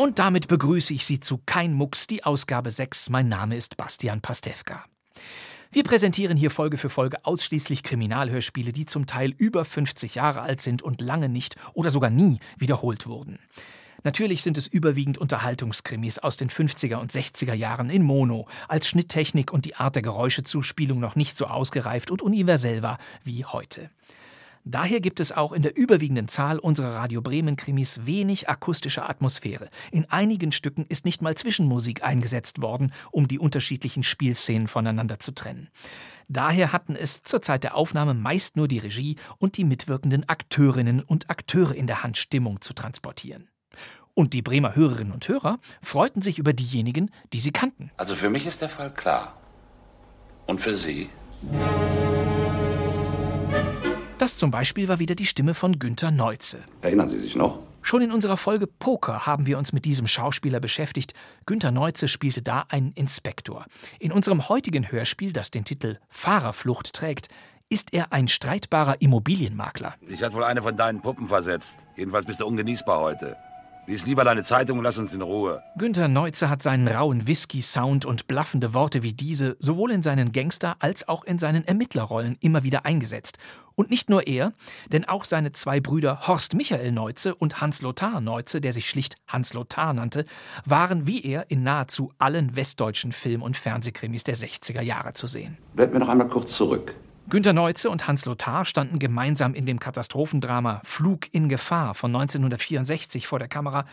Und damit begrüße ich Sie zu Kein Mucks, die Ausgabe 6. Mein Name ist Bastian Pastewka. Wir präsentieren hier Folge für Folge ausschließlich Kriminalhörspiele, die zum Teil über 50 Jahre alt sind und lange nicht oder sogar nie wiederholt wurden. Natürlich sind es überwiegend Unterhaltungskrimis aus den 50er und 60er Jahren in Mono, als Schnitttechnik und die Art der Geräuschezuspielung noch nicht so ausgereift und universell war wie heute. Daher gibt es auch in der überwiegenden Zahl unserer Radio Bremen Krimis wenig akustische Atmosphäre. In einigen Stücken ist nicht mal Zwischenmusik eingesetzt worden, um die unterschiedlichen Spielszenen voneinander zu trennen. Daher hatten es zur Zeit der Aufnahme meist nur die Regie und die mitwirkenden Akteurinnen und Akteure in der Hand, Stimmung zu transportieren. Und die Bremer Hörerinnen und Hörer freuten sich über diejenigen, die sie kannten. Also für mich ist der Fall klar. Und für Sie? Das zum Beispiel war wieder die Stimme von Günter Neuze. Erinnern Sie sich noch? Schon in unserer Folge Poker haben wir uns mit diesem Schauspieler beschäftigt. Günter Neuze spielte da einen Inspektor. In unserem heutigen Hörspiel, das den Titel Fahrerflucht trägt, ist er ein streitbarer Immobilienmakler. Dich hat wohl eine von deinen Puppen versetzt. Jedenfalls bist du ungenießbar heute. Lies lieber deine Zeitung und lass uns in Ruhe. Günter Neuze hat seinen rauen Whisky-Sound und blaffende Worte wie diese sowohl in seinen Gangster- als auch in seinen Ermittlerrollen immer wieder eingesetzt. Und nicht nur er, denn auch seine zwei Brüder Horst Michael Neuze und Hans Lothar Neuze, der sich schlicht Hans Lothar nannte, waren wie er in nahezu allen westdeutschen Film- und Fernsehkrimis der 60er Jahre zu sehen. Bleibt mir noch einmal kurz zurück. Günter Neuze und Hans Lothar standen gemeinsam in dem Katastrophendrama Flug in Gefahr von 1964 vor der Kamera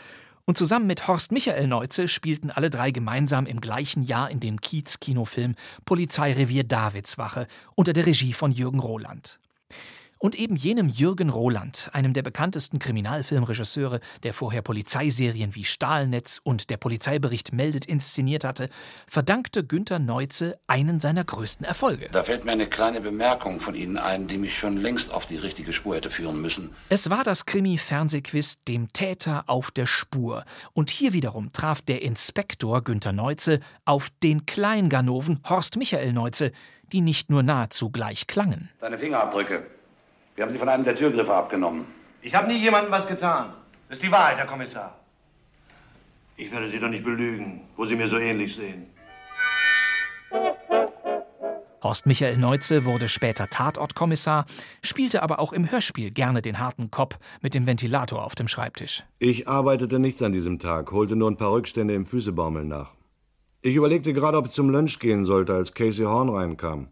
und zusammen mit Horst Michael Neuze spielten alle drei gemeinsam im gleichen Jahr in dem Kiez-Kinofilm Polizeirevier Davidswache unter der Regie von Jürgen Roland. Und eben jenem Jürgen Roland, einem der bekanntesten Kriminalfilmregisseure, der vorher Polizeiserien wie Stahlnetz und der Polizeibericht meldet inszeniert hatte, verdankte Günter Neuze einen seiner größten Erfolge. Da fällt mir eine kleine Bemerkung von Ihnen ein, die mich schon längst auf die richtige Spur hätte führen müssen. Es war das Krimi-Fernsehquiz Dem Täter auf der Spur. Und hier wiederum traf der Inspektor Günter Neuze auf den Kleinganoven Horst Michael Neuze, die nicht nur nahezu gleich klangen. Deine Fingerabdrücke. Wir haben sie von einem der Türgriffe abgenommen. Ich habe nie jemandem was getan. Das ist die Wahrheit, Herr Kommissar. Ich werde Sie doch nicht belügen, wo Sie mir so ähnlich sehen. Horst Michael Neuze wurde später Tatortkommissar, spielte aber auch im Hörspiel gerne den harten Kopf mit dem Ventilator auf dem Schreibtisch. Ich arbeitete nichts an diesem Tag, holte nur ein paar Rückstände im Füßebaumeln nach. Ich überlegte gerade, ob ich zum Lunch gehen sollte, als Casey Horn reinkam.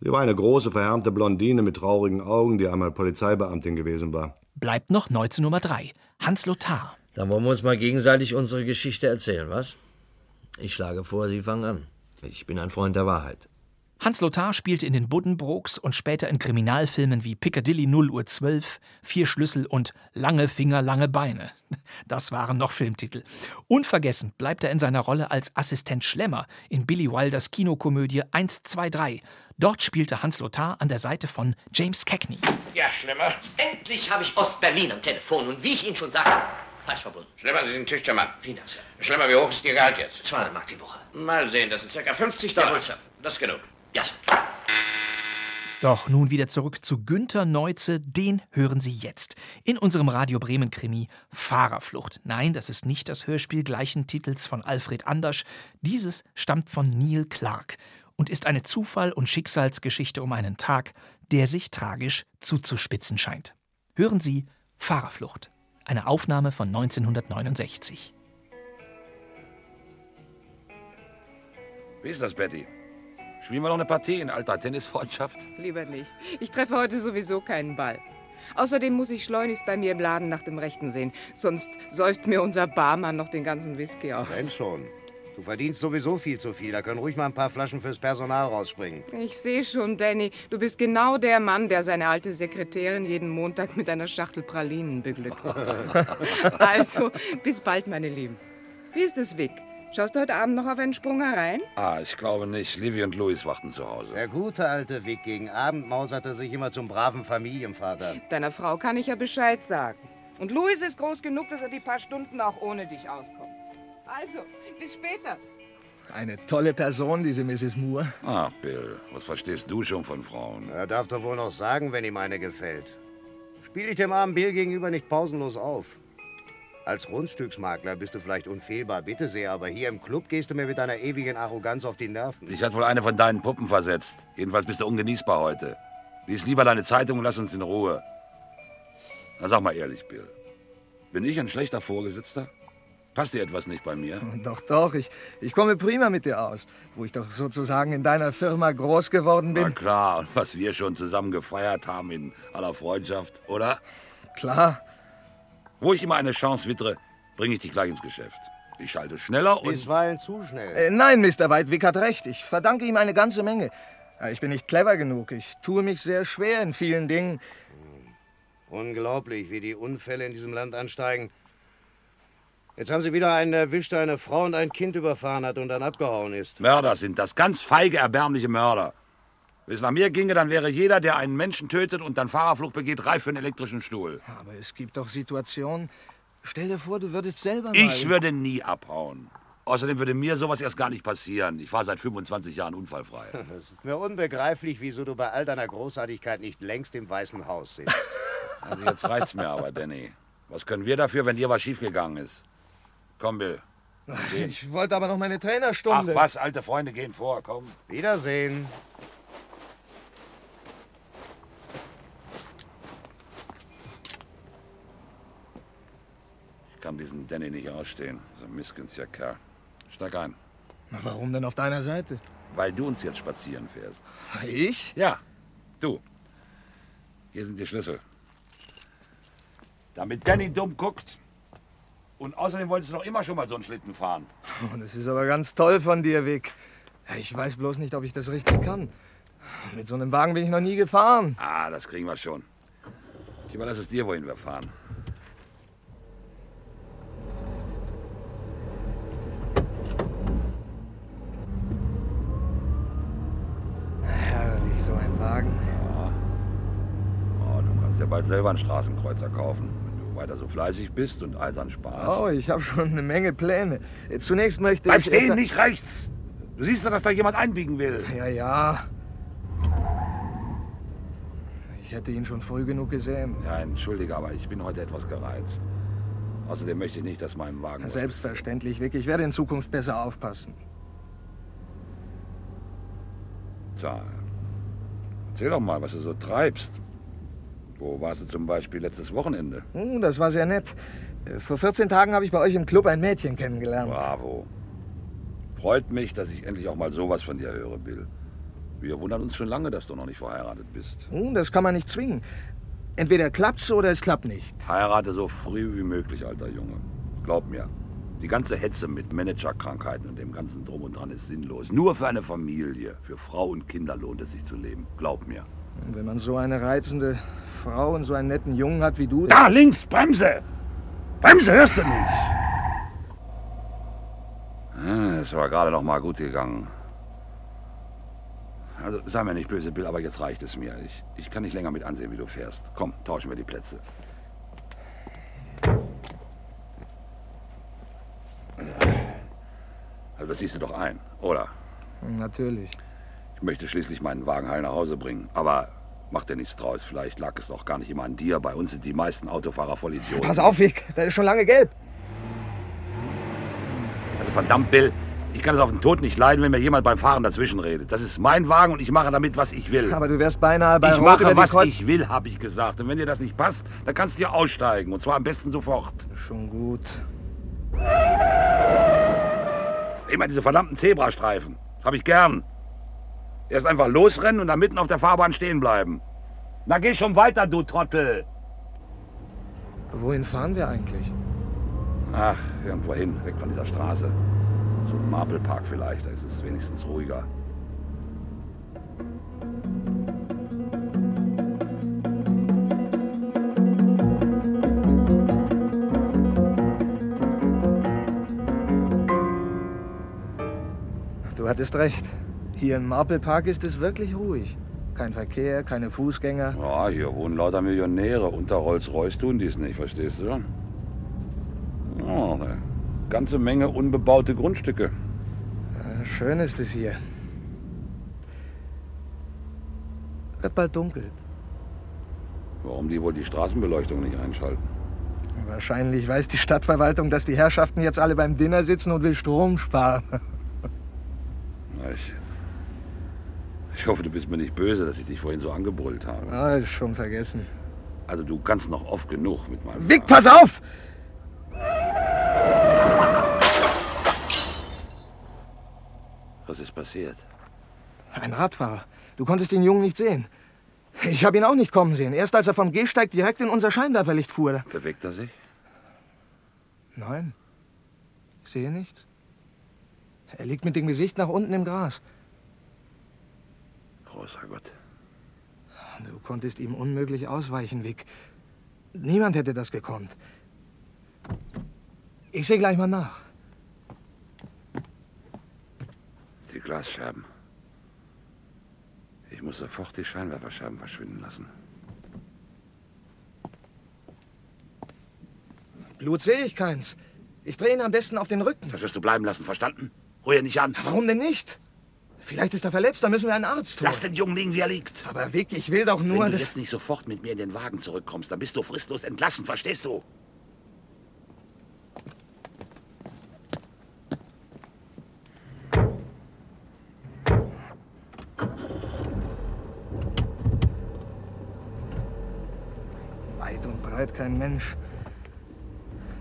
Sie war eine große, verhärmte Blondine mit traurigen Augen, die einmal Polizeibeamtin gewesen war. Bleibt noch Neuze Nummer 3, Hans Lothar. Dann wollen wir uns mal gegenseitig unsere Geschichte erzählen, was? Ich schlage vor, Sie fangen an. Ich bin ein Freund der Wahrheit. Hans Lothar spielte in den Buddenbrooks und später in Kriminalfilmen wie Piccadilly 0 Uhr 12, Vier Schlüssel und Lange Finger, lange Beine. Das waren noch Filmtitel. Unvergessen bleibt er in seiner Rolle als Assistent Schlemmer in Billy Wilders Kinokomödie 1, 2, 3. Dort spielte Hans Lothar an der Seite von James Cagney. Ja, Schlemmer. Endlich habe ich Ostberlin am Telefon und wie ich Ihnen schon sagte, falsch verbunden. Schlemmer, Sie sind ein tüchtiger Mann. Vielen Dank, Sir. Schlemmer, wie hoch ist Ihr Gehalt jetzt? 200 Mark die Woche. Mal sehen, das sind circa 50 Jawohl, Dollar. Sir. Das ist genug. Sir. Doch nun wieder zurück zu Günter Neuze, den hören Sie jetzt. In unserem Radio Bremen Krimi Fahrerflucht. Nein, das ist nicht das Hörspiel gleichen Titels von Alfred Andersch. Dieses stammt von Neil Clark und ist eine Zufall- und Schicksalsgeschichte um einen Tag, der sich tragisch zuzuspitzen scheint. Hören Sie Fahrerflucht. Eine Aufnahme von 1969. Wie ist das, Betty? Spielen wir noch eine Partie in alter Tennisfreundschaft? Lieber nicht. Ich treffe heute sowieso keinen Ball. Außerdem muss ich schleunigst bei mir im Laden nach dem Rechten sehen. Sonst säuft mir unser Barmann noch den ganzen Whisky aus. Wenn schon. Du verdienst sowieso viel zu viel. Da können ruhig mal ein paar Flaschen fürs Personal rausspringen. Ich sehe schon, Danny. Du bist genau der Mann, der seine alte Sekretärin jeden Montag mit einer Schachtel Pralinen beglückt. also, bis bald, meine Lieben. Wie ist es, Vic? Schaust du heute Abend noch auf einen Sprung herein? Ah, ich glaube nicht. Livy und Louis warten zu Hause. Der gute alte Vic gegen Abend mauserte sich immer zum braven Familienvater. Deiner Frau kann ich ja Bescheid sagen. Und Louis ist groß genug, dass er die paar Stunden auch ohne dich auskommt. Also, bis später. Eine tolle Person, diese Mrs. Moore. Ach, Bill, was verstehst du schon von Frauen? Er darf doch wohl noch sagen, wenn ihm eine gefällt. Spiel ich dem armen Bill gegenüber nicht pausenlos auf. Als Grundstücksmakler bist du vielleicht unfehlbar, bitte sehr, aber hier im Club gehst du mir mit deiner ewigen Arroganz auf die Nerven. Dich hat wohl eine von deinen Puppen versetzt. Jedenfalls bist du ungenießbar heute. Lies lieber deine Zeitung und lass uns in Ruhe. Na, sag mal ehrlich, Bill. Bin ich ein schlechter Vorgesetzter? Passt dir etwas nicht bei mir? Doch, doch, ich, ich komme prima mit dir aus, wo ich doch sozusagen in deiner Firma groß geworden bin. Na klar, und was wir schon zusammen gefeiert haben in aller Freundschaft, oder? Klar. Wo ich immer eine Chance wittere, bringe ich dich gleich ins Geschäft. Ich schalte schneller und... Bisweilen zu schnell. Äh, nein, Mr. Weidwick hat recht. Ich verdanke ihm eine ganze Menge. Ja, Ich bin nicht clever genug. Ich tue mich sehr schwer in vielen Dingen. Unglaublich, wie die Unfälle in diesem Land ansteigen. Jetzt haben sie wieder einen erwischt, der eine Frau und ein Kind überfahren hat und dann abgehauen ist. Mörder sind das, ganz feige, erbärmliche Mörder. Wenn es nach mir ginge, dann wäre jeder, der einen Menschen tötet und dann Fahrerflucht begeht, reif für einen elektrischen Stuhl. Aber es gibt doch Situationen. Stell dir vor, du würdest selber mal... Ich würde nie abhauen. Außerdem würde mir sowas erst gar nicht passieren. Ich fahre seit 25 Jahren unfallfrei. Es ist mir unbegreiflich, wieso du bei all deiner Großartigkeit nicht längst im Weißen Haus sitzt. Also jetzt reicht's mir aber, Danny. Was können wir dafür, wenn dir was schiefgegangen ist? Komm, Bill. Ich wollte aber noch meine Ach Trainerstunde. was, alte Freunde gehen vor, komm. Wiedersehen. Kann diesen Danny nicht ausstehen. So ein missgünstiger Kerl. Steig ein. Na, Warum denn auf deiner Seite? Weil du uns jetzt spazieren fährst. Ich? Ja, du. Hier sind die Schlüssel. Damit Danny dumm guckt. Und außerdem wolltest du doch immer schon mal so einen Schlitten fahren. Oh, das ist aber ganz toll von dir, Vic. Ich weiß bloß nicht, ob ich das richtig kann. Mit so einem Wagen bin ich noch nie gefahren. Ah, das kriegen wir schon. Ich überlasse es dir, wohin wir fahren. Herrlich, so ein Wagen. Ja bald selber einen Straßenkreuzer kaufen, wenn du weiter so fleißig bist und eisern Spaß. Oh, ich habe schon eine Menge Pläne. Zunächst möchte Bleib ich... stehen, erst- nicht rechts! Du siehst doch, dass da jemand einbiegen will. Ja, ja. Ich hätte ihn schon früh genug gesehen. Ja, entschuldige, aber ich bin heute etwas gereizt. Außerdem möchte ich nicht, dass mein Wagen... Selbstverständlich, Vic. Ich werde in Zukunft besser aufpassen. Tja, erzähl doch mal, was du so treibst. Wo warst du zum Beispiel letztes Wochenende? Hm, das war sehr nett. Äh, Vor 14 Tagen habe ich bei euch im Club ein Mädchen kennengelernt. Bravo. Freut mich, dass ich endlich auch mal sowas von dir höre, Bill. Wir wundern uns schon lange, dass du noch nicht verheiratet bist. Hm, Das kann man nicht zwingen. Entweder klappt's oder es klappt nicht. Heirate so früh wie möglich, alter Junge. Glaub mir, die ganze Hetze mit Managerkrankheiten und dem ganzen Drum und Dran ist sinnlos. Nur für eine Familie, für Frau und Kinder lohnt es sich zu leben. Glaub mir. Und wenn man so eine reizende Frau und so einen netten Jungen hat wie du... Da, links, Bremse! Bremse, hörst du nicht? Ah, Es war gerade noch mal gut gegangen. Also, sei mir nicht böse, Bill, aber jetzt reicht es mir. Ich, ich kann nicht länger mit ansehen, wie du fährst. Komm, tauschen wir die Plätze. Also, das siehst du doch ein, oder? Natürlich. Ich möchte schließlich meinen Wagen heil nach Hause bringen. Aber mach dir nichts draus. Vielleicht lag es doch gar nicht immer an dir. Bei uns sind die meisten Autofahrer voll Idioten. Pass auf, Vic. Da ist schon lange gelb. Also verdammt, Bill, ich kann es auf den Tod nicht leiden, wenn mir jemand beim Fahren dazwischen redet. Das ist mein Wagen und ich mache damit, was ich will. Aber du wärst beinahe bei ich Rot mache, was Kreuz- ich will, habe ich gesagt. Und wenn dir das nicht passt, dann kannst du ja aussteigen. Und zwar am besten sofort. Schon gut. Immer diese verdammten Zebrastreifen. Habe ich gern. Erst einfach losrennen und dann mitten auf der Fahrbahn stehen bleiben. Na geh schon weiter, du Trottel. Wohin fahren wir eigentlich? Ach, irgendwo hin, weg von dieser Straße. So ein Marble Park vielleicht, da ist es wenigstens ruhiger. Du hattest recht. Hier im Marple Park ist es wirklich ruhig. Kein Verkehr, keine Fußgänger. Ja, hier wohnen lauter Millionäre. Unter Rolls-Royce tun die es nicht, verstehst du? Ja, eine ganze Menge unbebaute Grundstücke. Schön ist es hier. Wird bald dunkel. Warum die wohl die Straßenbeleuchtung nicht einschalten? Wahrscheinlich weiß die Stadtverwaltung, dass die Herrschaften jetzt alle beim Dinner sitzen und will Strom sparen. Ich, ich hoffe, du bist mir nicht böse, dass ich dich vorhin so angebrüllt habe. Ah, ist schon vergessen. Also du kannst noch oft genug mit meinem... Vic, pass auf! Was ist passiert? Ein Radfahrer. Du konntest den Jungen nicht sehen. Ich habe ihn auch nicht kommen sehen. Erst als er vom Gehsteig direkt in unser Scheinwerferlicht fuhr. Bewegt er sich? Nein. Ich sehe nichts. Er liegt mit dem Gesicht nach unten im Gras. Großer Gott. Du konntest ihm unmöglich ausweichen, Vic. Niemand hätte das gekonnt. Ich sehe gleich mal nach. Die Glasscherben. Ich muss sofort die Scheinwerferscheiben verschwinden lassen. Blut sehe ich keins. Ich drehe ihn am besten auf den Rücken. Das wirst du bleiben lassen, verstanden? Ruhe nicht an. Warum denn nicht? Vielleicht ist er verletzt, da müssen wir einen Arzt holen. Lass den Jungen liegen, wie er liegt. Aber Vic, ich will doch nur, Wenn du dass... jetzt nicht sofort mit mir in den Wagen zurückkommst, dann bist du fristlos entlassen, verstehst du? Weit und breit kein Mensch.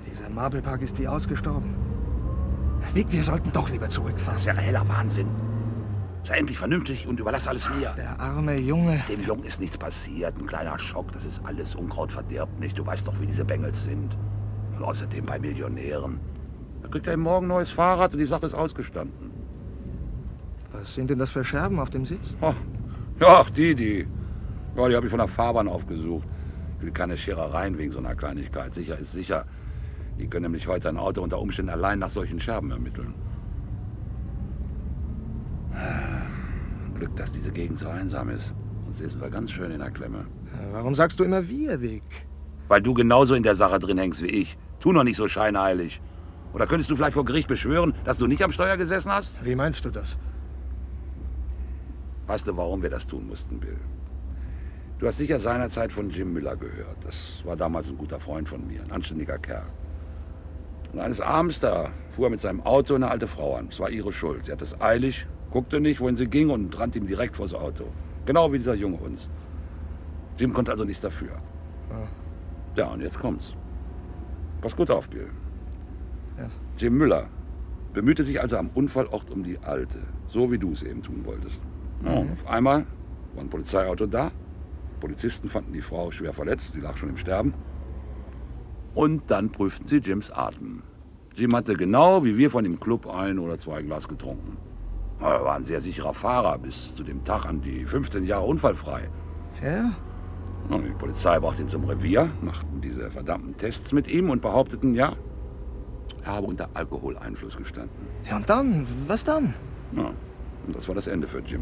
Dieser Marble Park ist wie ausgestorben. Vic, wir sollten doch lieber zurückfahren. Das wäre heller Wahnsinn. Sei endlich vernünftig und überlass alles mir. Der arme Junge. Dem Jungen ist nichts passiert. Ein kleiner Schock, das ist alles Unkraut verdirbt nicht. Du weißt doch, wie diese Bengels sind. Und außerdem bei Millionären. Da kriegt er eben morgen ein neues Fahrrad und die Sache ist ausgestanden. Was sind denn das für Scherben auf dem Sitz? Oh, ja, ach, die, die. Ja, die habe ich von der Fahrbahn aufgesucht. Ich will keine Scherereien wegen so einer Kleinigkeit. Sicher ist sicher. Die können nämlich heute ein Auto unter Umständen allein nach solchen Scherben ermitteln. Glück, dass diese Gegend so einsam ist. Sonst sitzen wir ganz schön in der Klemme. Warum sagst du immer wir, Vic? Weil du genauso in der Sache drin hängst wie ich. Tu noch nicht so scheinheilig. Oder könntest du vielleicht vor Gericht beschwören, dass du nicht am Steuer gesessen hast? Wie meinst du das? Weißt du, warum wir das tun mussten, Bill? Du hast sicher seinerzeit von Jim Müller gehört. Das war damals ein guter Freund von mir, ein anständiger Kerl. Und eines Abends da fuhr er mit seinem Auto eine alte Frau an. Es war ihre Schuld. Sie hatte es eilig, guckte nicht, wohin sie ging und rannte ihm direkt vors Auto. Genau wie dieser Junge uns. Jim konnte also nichts dafür. Ja, und jetzt kommt's. Pass gut auf, Bill. Ja. Jim Müller bemühte sich also am Unfallort um die Alte, so wie du es eben tun wolltest. Ja, und auf einmal war ein Polizeiauto da. Polizisten fanden die Frau schwer verletzt, sie lag schon im Sterben. Und dann prüften sie Jims Atem. Jim hatte genau wie wir von dem Club ein oder zwei Glas getrunken. Er war ein sehr sicherer Fahrer, bis zu dem Tag an die 15 Jahre unfallfrei. Ja? Und die Polizei brachte ihn zum Revier, machten diese verdammten Tests mit ihm und behaupteten, ja, er habe unter Alkoholeinfluss gestanden. Ja, und dann? Was dann? Ja, und das war das Ende für Jim.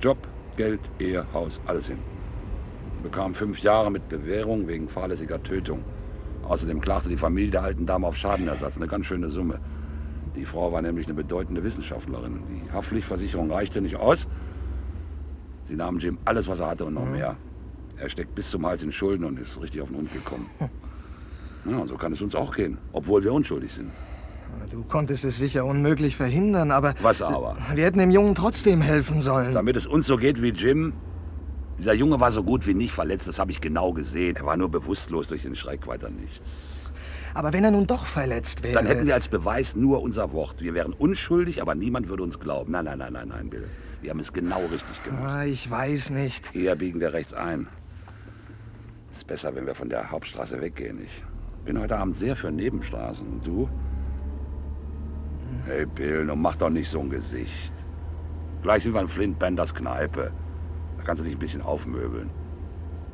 Job, Geld, Ehe, Haus, alles hin. Er bekam fünf Jahre mit Bewährung wegen fahrlässiger Tötung. Außerdem klagte die Familie der alten Dame auf Schadenersatz, eine ganz schöne Summe. Die Frau war nämlich eine bedeutende Wissenschaftlerin. Die Haftpflichtversicherung reichte nicht aus. Sie nahmen Jim alles, was er hatte und noch mehr. Er steckt bis zum Hals in Schulden und ist richtig auf den Hund gekommen. Ja, und so kann es uns auch gehen, obwohl wir unschuldig sind. Du konntest es sicher unmöglich verhindern, aber... Was aber? Wir hätten dem Jungen trotzdem helfen sollen. Damit es uns so geht wie Jim. Dieser Junge war so gut wie nicht verletzt, das habe ich genau gesehen. Er war nur bewusstlos durch den Schreck, weiter nichts. Aber wenn er nun doch verletzt wäre... Dann hätten wir als Beweis nur unser Wort. Wir wären unschuldig, aber niemand würde uns glauben. Nein, nein, nein, nein, nein, Bill. Wir haben es genau richtig gemacht. Ah, ich weiß nicht. Eher biegen wir rechts ein. Ist besser, wenn wir von der Hauptstraße weggehen. Ich bin heute Abend sehr für Nebenstraßen. Und du? Hey, Bill, nun mach doch nicht so ein Gesicht. Gleich sind wir in Flint Benders Kneipe. Da kannst du dich ein bisschen aufmöbeln.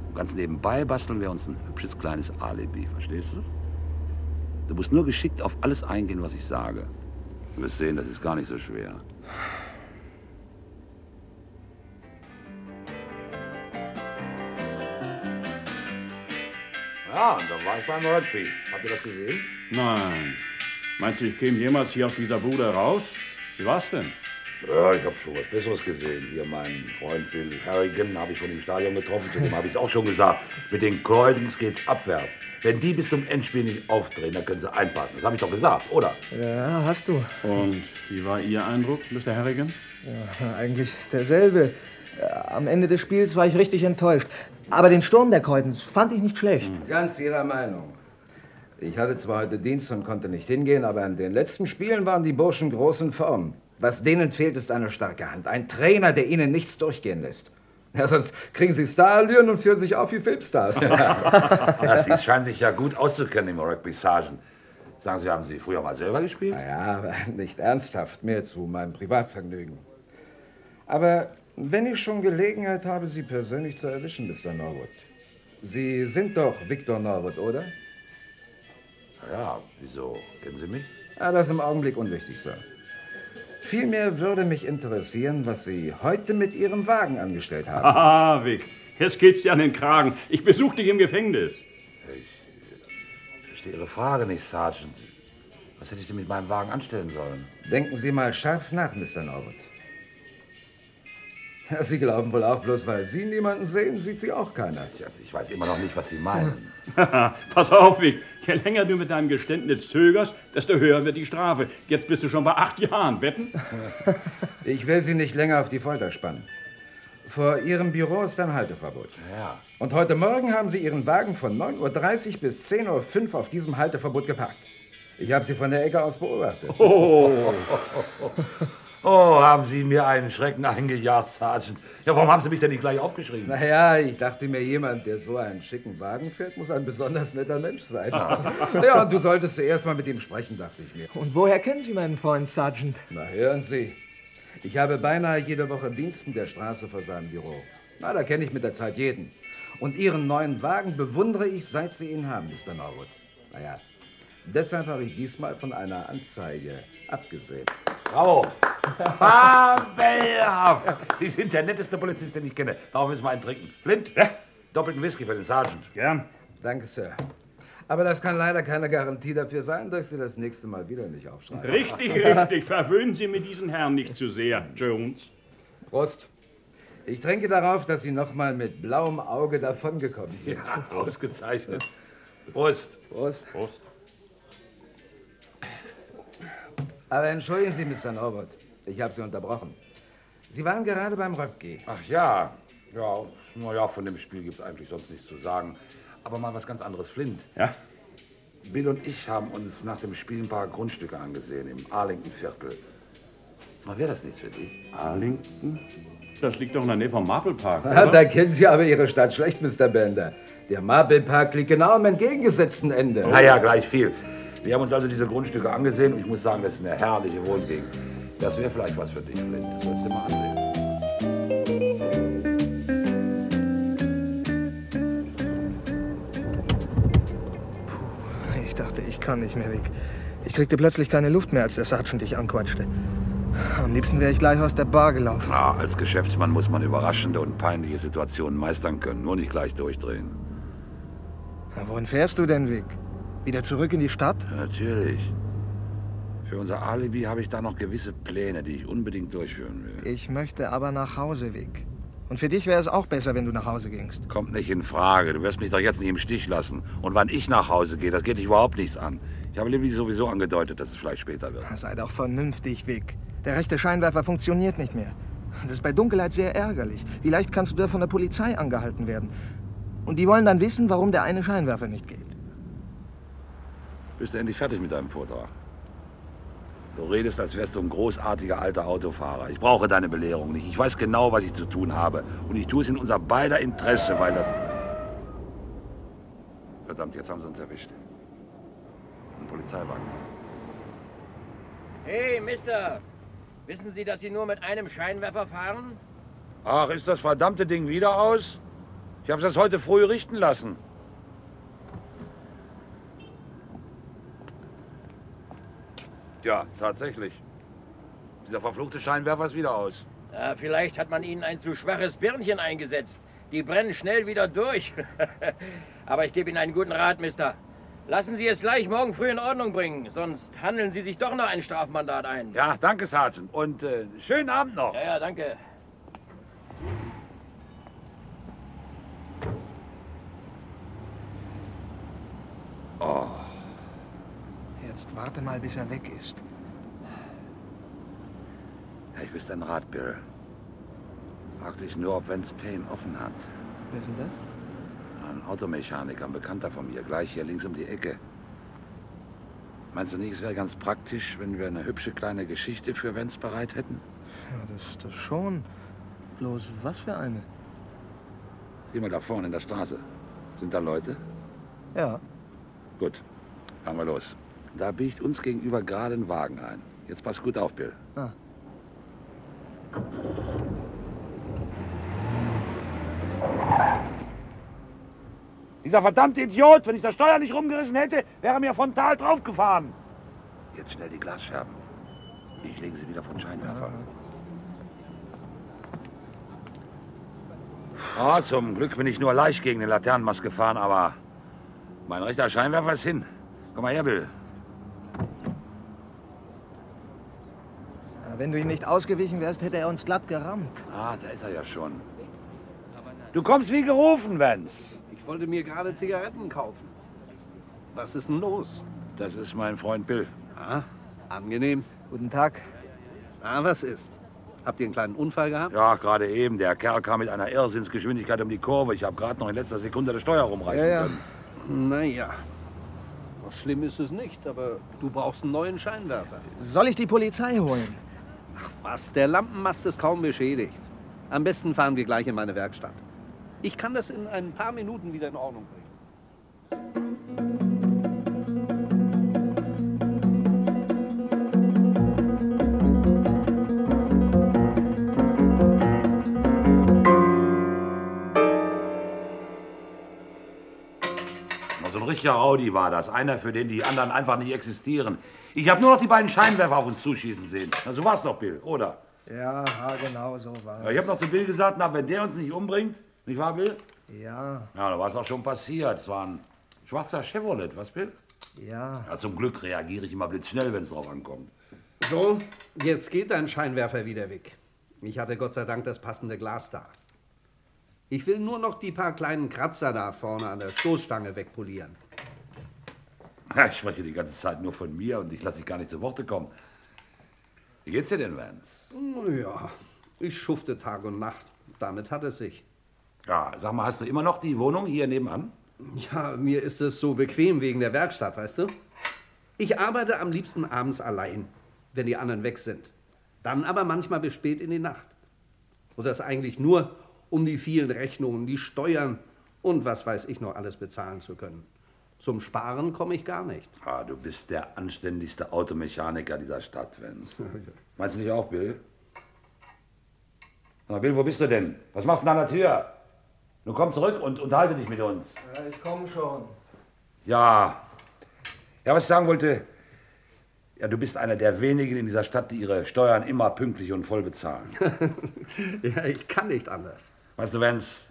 Und ganz nebenbei basteln wir uns ein hübsches kleines Alibi, verstehst du? Du musst nur geschickt auf alles eingehen, was ich sage. Du wirst sehen, das ist gar nicht so schwer. Ja, und da war ich beim Rugby. Habt ihr das gesehen? Nein. Meinst du, ich käme jemals hier aus dieser Bude raus? Wie war's denn? Ja, ich habe schon was Besseres gesehen. Hier meinen Freund Bill Harrigan habe ich von dem Stadion getroffen. Zu dem habe ich es auch schon gesagt. Mit den Croydons geht's abwärts. Wenn die bis zum Endspiel nicht aufdrehen, dann können sie einparken. Das habe ich doch gesagt, oder? Ja, hast du. Und wie war Ihr Eindruck, Mr. Harrigan? Ja, eigentlich derselbe. Am Ende des Spiels war ich richtig enttäuscht. Aber den Sturm der Kreutens fand ich nicht schlecht. Ganz Ihrer Meinung. Ich hatte zwar heute Dienst und konnte nicht hingehen, aber in den letzten Spielen waren die Burschen groß in Form. Was denen fehlt, ist eine starke Hand. Ein Trainer, der ihnen nichts durchgehen lässt. Ja, sonst kriegen sie Starallüren und führen sich auf wie Filmstars. ja, Sie scheinen sich ja gut auszukennen im Rugby, Sergeant. Sagen Sie, haben Sie früher mal selber gespielt? Ja, aber nicht ernsthaft, mehr zu meinem Privatvergnügen. Aber wenn ich schon Gelegenheit habe, Sie persönlich zu erwischen, Mr. Norwood. Sie sind doch Victor Norwood, oder? Ja, wieso? Kennen Sie mich? Ja, das ist im Augenblick unwichtig, Sir. Vielmehr würde mich interessieren, was Sie heute mit Ihrem Wagen angestellt haben. Haha, Vic. Jetzt geht's dir an den Kragen. Ich besuche dich im Gefängnis. Ich verstehe Ihre Frage nicht, Sergeant. Was hätte ich denn mit meinem Wagen anstellen sollen? Denken Sie mal scharf nach, Mr. Norwood. Ja, Sie glauben wohl auch, bloß weil Sie niemanden sehen, sieht Sie auch keiner. Ich weiß immer noch nicht, was Sie meinen. Pass auf, Vic. Je länger du mit deinem Geständnis zögerst, desto höher wird die Strafe. Jetzt bist du schon bei acht Jahren. Wetten? Ich will Sie nicht länger auf die Folter spannen. Vor Ihrem Büro ist ein Halteverbot. Ja. Und heute Morgen haben Sie Ihren Wagen von 9.30 Uhr bis 10.05 Uhr auf diesem Halteverbot geparkt. Ich habe Sie von der Ecke aus beobachtet. Oh. oh, haben Sie mir einen Schrecken eingejagt, Sergeant. Ja, warum haben Sie mich denn nicht gleich aufgeschrieben? Naja, ich dachte mir, jemand, der so einen schicken Wagen fährt, muss ein besonders netter Mensch sein. ja, und du solltest zuerst mal mit ihm sprechen, dachte ich mir. Und woher kennen Sie meinen Freund, Sergeant? Na, hören Sie. Ich habe beinahe jede Woche Diensten der Straße vor seinem Büro. Na, da kenne ich mit der Zeit jeden. Und Ihren neuen Wagen bewundere ich, seit Sie ihn haben, Mr. Norwood. Naja, deshalb habe ich diesmal von einer Anzeige abgesehen. Bravo. Fabelhaft. Sie sind der netteste Polizist, den ich kenne. Darauf müssen wir einen trinken. Flint, doppelten Whisky für den Sergeant. Gern. Danke, Sir. Aber das kann leider keine Garantie dafür sein, dass Sie das nächste Mal wieder nicht aufschreiben. Richtig, richtig. Verwöhnen Sie mir diesen Herrn nicht zu sehr, Jones. Prost. Ich trinke darauf, dass Sie noch mal mit blauem Auge davongekommen sind. Ja, ausgezeichnet. Prost. Prost. Prost. Aber entschuldigen Sie, Mr. Norbert. Ich habe Sie unterbrochen. Sie waren gerade beim Röpke. Ach ja. Ja, naja, von dem Spiel gibt es eigentlich sonst nichts zu sagen. Aber mal was ganz anderes, Flint. Ja? Bill und ich haben uns nach dem Spiel ein paar Grundstücke angesehen im Arlington-Viertel. Mal wäre das nichts für dich? Arlington? Das liegt doch in der Nähe vom Marble Park. Oder? da kennen Sie aber Ihre Stadt schlecht, Mr. Bender. Der Marble Park liegt genau am entgegengesetzten Ende. Naja, gleich viel. Wir haben uns also diese Grundstücke angesehen und ich muss sagen, das ist eine herrliche Wohngegend. Das wäre vielleicht was für dich, Flint. Das sollst du mal ansehen. Ich dachte, ich kann nicht mehr weg. Ich kriegte plötzlich keine Luft mehr, als der Sergeant dich anquatschte. Am liebsten wäre ich gleich aus der Bar gelaufen. Na, als Geschäftsmann muss man überraschende und peinliche Situationen meistern können, nur nicht gleich durchdrehen. Na, wohin fährst du denn, Vic? Wieder zurück in die Stadt? Natürlich. Für unser Alibi habe ich da noch gewisse Pläne, die ich unbedingt durchführen will. Ich möchte aber nach Hause, Vic. Und für dich wäre es auch besser, wenn du nach Hause gingst. Kommt nicht in Frage. Du wirst mich doch jetzt nicht im Stich lassen. Und wann ich nach Hause gehe, das geht dich überhaupt nichts an. Ich habe Libby sowieso angedeutet, dass es vielleicht später wird. Sei doch vernünftig, Vic. Der rechte Scheinwerfer funktioniert nicht mehr. Das ist bei Dunkelheit sehr ärgerlich. Vielleicht kannst du da von der Polizei angehalten werden. Und die wollen dann wissen, warum der eine Scheinwerfer nicht geht. Bist du endlich fertig mit deinem Vortrag? Du redest, als wärst du ein großartiger alter Autofahrer. Ich brauche deine Belehrung nicht. Ich weiß genau, was ich zu tun habe. Und ich tue es in unser beider Interesse, weil das... Verdammt, jetzt haben sie uns erwischt. Ein Polizeiwagen. Hey, Mister! Wissen Sie, dass Sie nur mit einem Scheinwerfer fahren? Ach, ist das verdammte Ding wieder aus? Ich habe das heute früh richten lassen. Ja, tatsächlich. Dieser verfluchte Scheinwerfer ist wieder aus. Ja, vielleicht hat man Ihnen ein zu schwaches Birnchen eingesetzt. Die brennen schnell wieder durch. Aber ich gebe Ihnen einen guten Rat, Mister. Lassen Sie es gleich morgen früh in Ordnung bringen, sonst handeln Sie sich doch noch ein Strafmandat ein. Ja, danke, Sergeant. Und äh, schönen Abend noch. Ja, ja, danke. Warte mal, bis er weg ist. Ich wüsste einen Rat, Bill. Fragt sich nur, ob Vance Payne offen hat. Wer ist denn das? Ein Automechaniker, ein Bekannter von mir, gleich hier links um die Ecke. Meinst du nicht, es wäre ganz praktisch, wenn wir eine hübsche kleine Geschichte für Vance bereit hätten? Ja, das, das schon. Bloß was für eine? Sieh mal da vorne in der Straße. Sind da Leute? Ja. Gut, fahren wir los. Da biegt uns gegenüber gerade ein Wagen ein. Jetzt pass gut auf, Bill. Ah. Dieser verdammte Idiot, wenn ich das Steuer nicht rumgerissen hätte, wäre mir frontal draufgefahren. Jetzt schnell die Glasscherben. Ich lege sie wieder von Scheinwerfer. Oh, zum Glück bin ich nur leicht gegen den Laternenmast gefahren, aber mein rechter Scheinwerfer ist hin. Komm mal her, Bill. Wenn du ihm nicht ausgewichen wärst, hätte er uns glatt gerammt. Ah, da ist er ja schon. Du kommst wie gerufen, Vance. Ich wollte mir gerade Zigaretten kaufen. Was ist denn los? Das ist mein Freund Bill. Ah, angenehm. Guten Tag. Ah, was ist? Habt ihr einen kleinen Unfall gehabt? Ja, gerade eben. Der Kerl kam mit einer Irrsinnsgeschwindigkeit um die Kurve. Ich habe gerade noch in letzter Sekunde das Steuer rumreißen Ja, ja. können. Naja. Schlimm ist es nicht, aber du brauchst einen neuen Scheinwerfer. Soll ich die Polizei holen? Ach was, der Lampenmast ist kaum beschädigt. Am besten fahren wir gleich in meine Werkstatt. Ich kann das in ein paar Minuten wieder in Ordnung bringen. Richtiger Rowdy war das. Einer, für den die anderen einfach nicht existieren. Ich habe nur noch die beiden Scheinwerfer auf uns zuschießen sehen. Na, so war's doch, Bill, oder? Ja, ja, genau so war Ja, ich habe noch zu Bill gesagt, na, wenn der uns nicht umbringt, nicht wahr, Bill? Ja, Ja, da war es auch schon passiert. Es war ein schwarzer Chevrolet, was, Bill? ja. Ja, zum Glück reagiere ich immer blitzschnell, wenn es drauf ankommt. So, jetzt geht dein Scheinwerfer wieder weg. Ich hatte Gott sei Dank das passende Glas da. Ich will nur noch die paar kleinen Kratzer da vorne an der Stoßstange wegpolieren. Ja, ich spreche die ganze Zeit nur von mir und ich lasse dich gar nicht zu Worte kommen. Wie geht's dir denn, Vance? Ja, ich schufte Tag und Nacht. Damit hat es sich. Ja, sag mal, hast du immer noch die Wohnung hier nebenan? Ja, mir ist es so bequem wegen der Werkstatt, weißt du? Ich arbeite am liebsten abends allein, wenn die anderen weg sind. Dann aber manchmal bis spät in die Nacht. Und das eigentlich nur, um die vielen Rechnungen, die Steuern und was weiß ich noch alles bezahlen zu können. Zum Sparen komme ich gar nicht. Ah, du bist der anständigste Automechaniker dieser Stadt, Vance. Meinst du nicht auch, Bill? Na, Bill, wo bist du denn? Was machst du denn an der Tür? Nun komm zurück und unterhalte dich mit uns. Ja, ich komme schon. Ja. Ja, was ich sagen wollte, ja, du bist einer der wenigen in dieser Stadt, die ihre Steuern immer pünktlich und voll bezahlen. ja, ich kann nicht anders. Weißt du, Vance,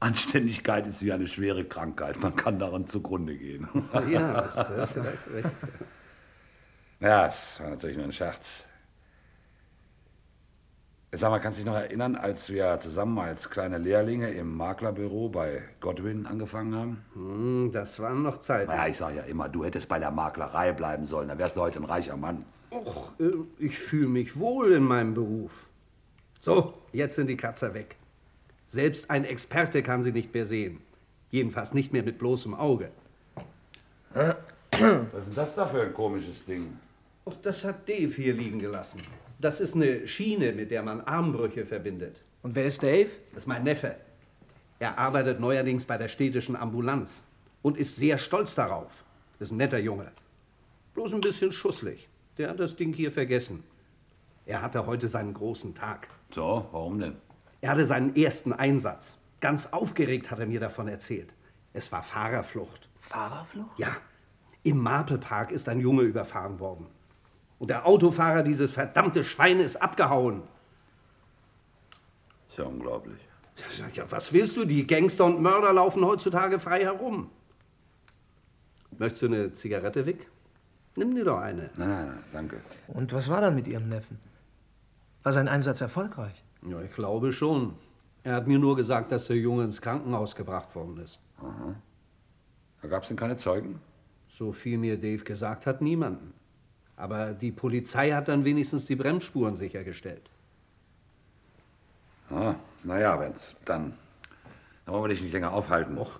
Anständigkeit ist wie eine schwere Krankheit. Man kann daran zugrunde gehen. Ja, hast du vielleicht recht. Ja, das war natürlich nur ein Scherz. Sag mal, kannst du dich noch erinnern, als wir zusammen als kleine Lehrlinge im Maklerbüro bei Godwin angefangen haben? Hm, das waren noch Zeiten. Ja, ich sag ja immer, du hättest bei der Maklerei bleiben sollen, dann wärst du heute ein reicher Mann. Och, äh, ich fühle mich wohl in meinem Beruf. So, jetzt sind die Kratzer weg. Selbst ein Experte kann sie nicht mehr sehen. Jedenfalls nicht mehr mit bloßem Auge. Was ist das da für ein komisches Ding? Och, das hat Dave hier liegen gelassen. Das ist eine Schiene, mit der man Armbrüche verbindet. Und wer ist Dave? Das ist mein Neffe. Er arbeitet neuerdings bei der städtischen Ambulanz und ist sehr stolz darauf. Ist ein netter Junge. Bloß ein bisschen schusslig. Der hat das Ding hier vergessen. Er hatte heute seinen großen Tag. So, warum denn? Er hatte seinen ersten Einsatz. Ganz aufgeregt hat er mir davon erzählt. Es war Fahrerflucht. Fahrerflucht? Ja. Im Marpelpark ist ein Junge überfahren worden. Und der Autofahrer, dieses verdammte Schwein, ist abgehauen. Ist ja unglaublich. Ja, was willst du? Die Gangster und Mörder laufen heutzutage frei herum. Möchtest du eine Zigarette, Vic? Nimm dir doch eine. Nein, nein, nein, danke. Und was war dann mit Ihrem Neffen? War sein Einsatz erfolgreich? Ja, ich glaube schon. Er hat mir nur gesagt, dass der Junge ins Krankenhaus gebracht worden ist. Aha. Da gab es denn keine Zeugen? So viel mir Dave gesagt hat, niemanden. Aber die Polizei hat dann wenigstens die Bremsspuren sichergestellt. Ah, naja, wenn's. Dann, dann wollen wir dich nicht länger aufhalten. Och,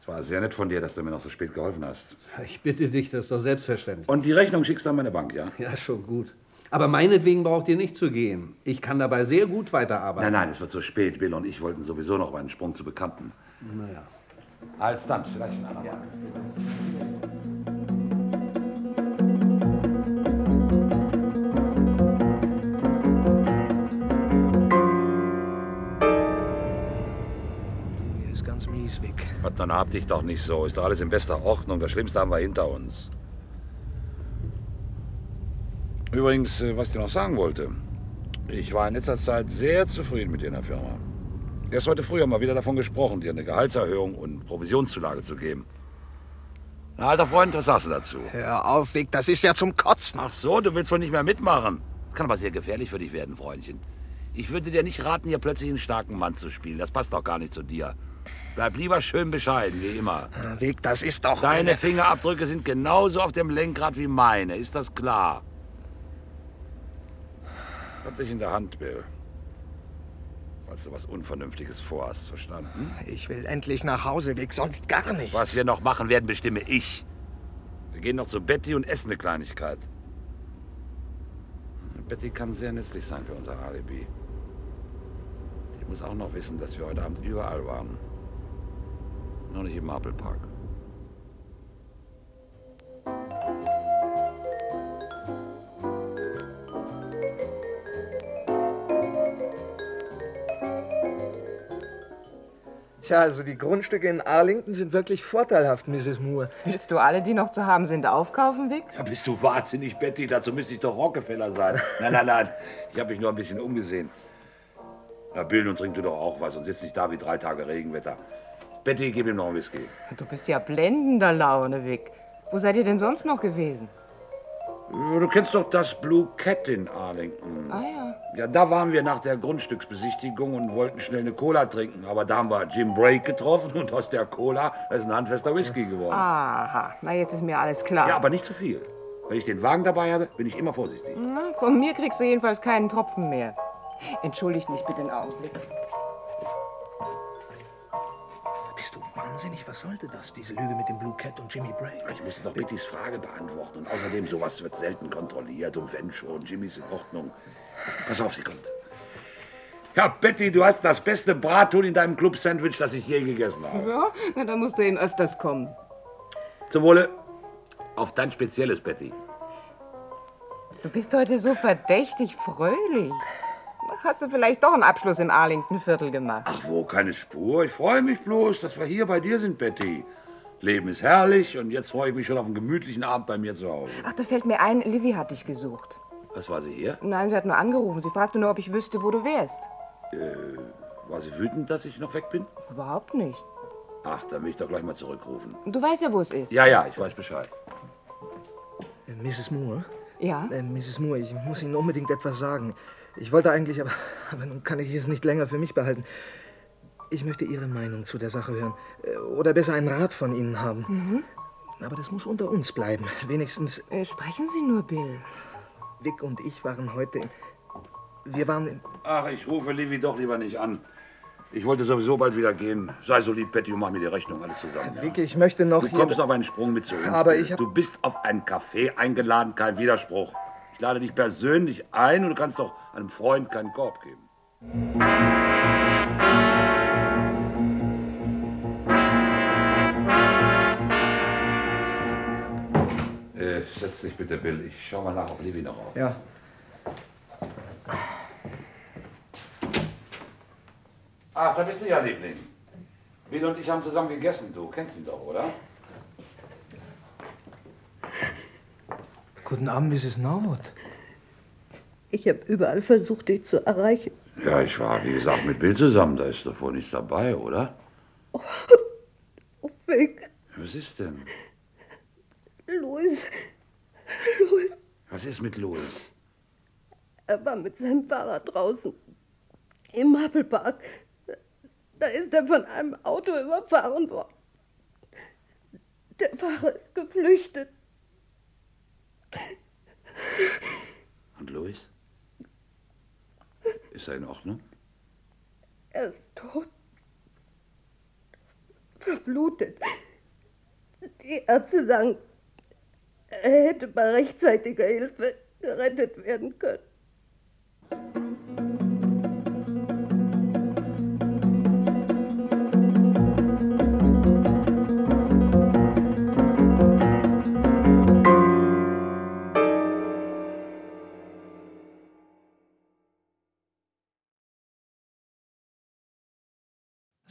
es war sehr nett von dir, dass du mir noch so spät geholfen hast. Ich bitte dich, das ist doch selbstverständlich. Und die Rechnung schickst du an meine Bank, ja? Ja, schon gut. Aber meinetwegen braucht ihr nicht zu gehen. Ich kann dabei sehr gut weiterarbeiten. Nein, nein, es wird so spät. Bill und ich wollten sowieso noch einen Sprung zu Bekannten. Naja. Als dann, vielleicht ein andermal. Mir ist ganz mies, Vic. Gott, dann hab dich doch nicht so. Ist doch alles in bester Ordnung. Das Schlimmste haben wir hinter uns. Übrigens, äh, was ich dir noch sagen wollte. Ich war in letzter Zeit sehr zufrieden mit dir in der Firma. Erst heute früh haben wir wieder davon gesprochen, dir eine Gehaltserhöhung und Provisionszulage zu geben. Na, alter Freund, was sagst du dazu? Hör auf, Vic, das ist ja zum Kotzen. Ach so, du willst wohl nicht mehr mitmachen. Kann aber sehr gefährlich für dich werden, Freundchen. Ich würde dir nicht raten, hier plötzlich einen starken Mann zu spielen. Das passt doch gar nicht zu dir. Bleib lieber schön bescheiden, wie immer. Vic, das ist doch... Deine eine- Fingerabdrücke sind genauso auf dem Lenkrad wie meine. Ist das klar? Hab dich in der Hand, Bill. Falls du was Unvernünftiges vorhast, verstanden? Ich will endlich nach Hause, Vic, sonst gar nicht. Was wir noch machen werden, bestimme ich. Wir gehen noch zu Betty und essen eine Kleinigkeit. Betty kann sehr nützlich sein für unser Alibi. Die muss auch noch wissen, dass wir heute Abend überall waren. Nur nicht im Marple Park. Tja, also die Grundstücke in Arlington sind wirklich vorteilhaft, Mrs. Moore. Willst du alle, die noch zu haben sind, aufkaufen, Vic? Ja, bist du wahnsinnig, Betty? Dazu müsste ich doch Rockefeller sein. Nein, nein, nein. Ich habe mich nur ein bisschen umgesehen. Na, Bill, nun trink du doch auch was und sitz nicht da wie drei Tage Regenwetter. Betty, gib ihm noch einen Whisky. Du bist ja blendender Laune, Vic. Wo seid ihr denn sonst noch gewesen? Du kennst doch das Blue Cat in Arlington. Ah ja. Ja, da waren wir nach der Grundstücksbesichtigung und wollten schnell eine Cola trinken. Aber da haben wir Jim Brake getroffen und aus der Cola ist ein handfester Whisky geworden. Aha, na jetzt ist mir alles klar. Ja, aber nicht zu viel. Wenn ich den Wagen dabei habe, bin ich immer vorsichtig. Na, von mir kriegst du jedenfalls keinen Tropfen mehr. Entschuldigt mich bitte einen Augenblick. Bist du wahnsinnig? Was sollte das, diese Lüge mit dem Blue Cat und Jimmy Bray? Ich musste doch Bettys Frage beantworten. Und außerdem, sowas wird selten kontrolliert. Und wenn schon, Jimmy ist in Ordnung. Pass auf, sie kommt. Ja, Betty, du hast das beste Brathuhn in deinem Club-Sandwich, das ich je gegessen habe. So? Na, dann musst du eben öfters kommen. Zum Wohle. Auf dein spezielles, Betty. Du bist heute so verdächtig fröhlich. Hast du vielleicht doch einen Abschluss im Arlington-Viertel gemacht? Ach, wo, keine Spur. Ich freue mich bloß, dass wir hier bei dir sind, Betty. Leben ist herrlich und jetzt freue ich mich schon auf einen gemütlichen Abend bei mir zu Hause. Ach, da fällt mir ein, Livy hat dich gesucht. Was war sie hier? Nein, sie hat nur angerufen. Sie fragte nur, ob ich wüsste, wo du wärst. Äh, war sie wütend, dass ich noch weg bin? Überhaupt nicht. Ach, dann will ich doch gleich mal zurückrufen. Du weißt ja, wo es ist. Ja, ja, ich weiß Bescheid. Äh, Mrs. Moore? Ja? Äh, Mrs. Moore, ich muss Ihnen unbedingt etwas sagen. Ich wollte eigentlich, aber, aber nun kann ich es nicht länger für mich behalten. Ich möchte Ihre Meinung zu der Sache hören. Äh, Oder besser einen Rat von Ihnen haben. Mhm. Aber das muss unter uns bleiben. Wenigstens. Äh, sprechen Sie nur, Bill. Vic und ich waren heute. In, wir waren in. Ach, ich rufe Livy doch lieber nicht an. Ich wollte sowieso bald wieder gehen. Sei so lieb, Betty, und mach mir die Rechnung alles zusammen. ja? Vic, ich möchte noch. Du kommst auf einen Sprung mit zu uns. Aber Bill. ich hab- Du bist auf ein Café eingeladen, kein Widerspruch. Ich lade dich persönlich ein und du kannst doch einem Freund keinen Korb geben. Äh, setz dich bitte, Bill. Ich schau mal nach, ob Livy noch auf. Ja. Ach, da bist du ja, Liebling. Bill und ich haben zusammen gegessen. Du kennst ihn doch, oder? Guten Abend, Mrs. Norwood. Ich habe überall versucht, dich zu erreichen. Ja, ich war, wie gesagt, mit Bill zusammen. Da ist doch wohl nichts dabei, oder? Oh, Vic. Was ist denn? Louis. Louis. Was ist mit Louis? Er war mit seinem Fahrrad draußen. Im Applepark. Da ist er von einem Auto überfahren worden. Der Fahrer ist geflüchtet. Und Louis? Ist er in Ordnung? Er ist tot. Verblutet. Die Ärzte sagen, er hätte bei rechtzeitiger Hilfe gerettet werden können.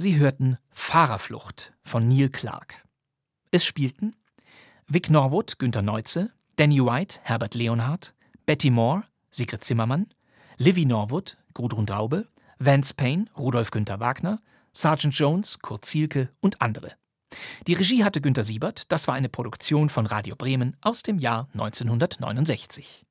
Sie hörten Fahrerflucht von Neil Clark. Es spielten Vic Norwood, Günter Neuze, Danny White, Herbert Leonhardt, Betty Moore, Sigrid Zimmermann, Livy Norwood, Gudrun Daube, Vance Payne, Rudolf Günther Wagner, Sergeant Jones, Kurt Zielke und andere. Die Regie hatte Günter Siebert, das war eine Produktion von Radio Bremen aus dem Jahr 1969.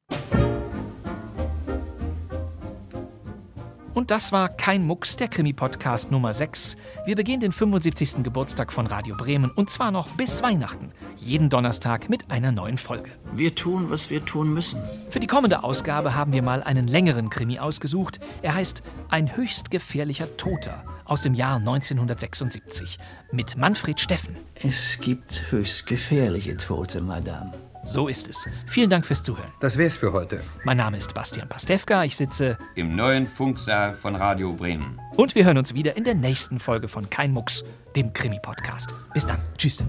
Und das war Kein Mucks, der Krimi-Podcast Nummer 6. Wir begehen den 75. Geburtstag von Radio Bremen und zwar noch bis Weihnachten. Jeden Donnerstag mit einer neuen Folge. Wir tun, was wir tun müssen. Für die kommende Ausgabe haben wir mal einen längeren Krimi ausgesucht. Er heißt Ein höchst gefährlicher Toter aus dem Jahr 1976 mit Manfred Steffen. Es gibt höchst gefährliche Tote, Madame. So ist es. Vielen Dank fürs Zuhören. Das wär's für heute. Mein Name ist Bastian Pastewka. Ich sitze im neuen Funksaal von Radio Bremen. Und wir hören uns wieder in der nächsten Folge von Kein Mucks, dem Krimi-Podcast. Bis dann. Tschüss.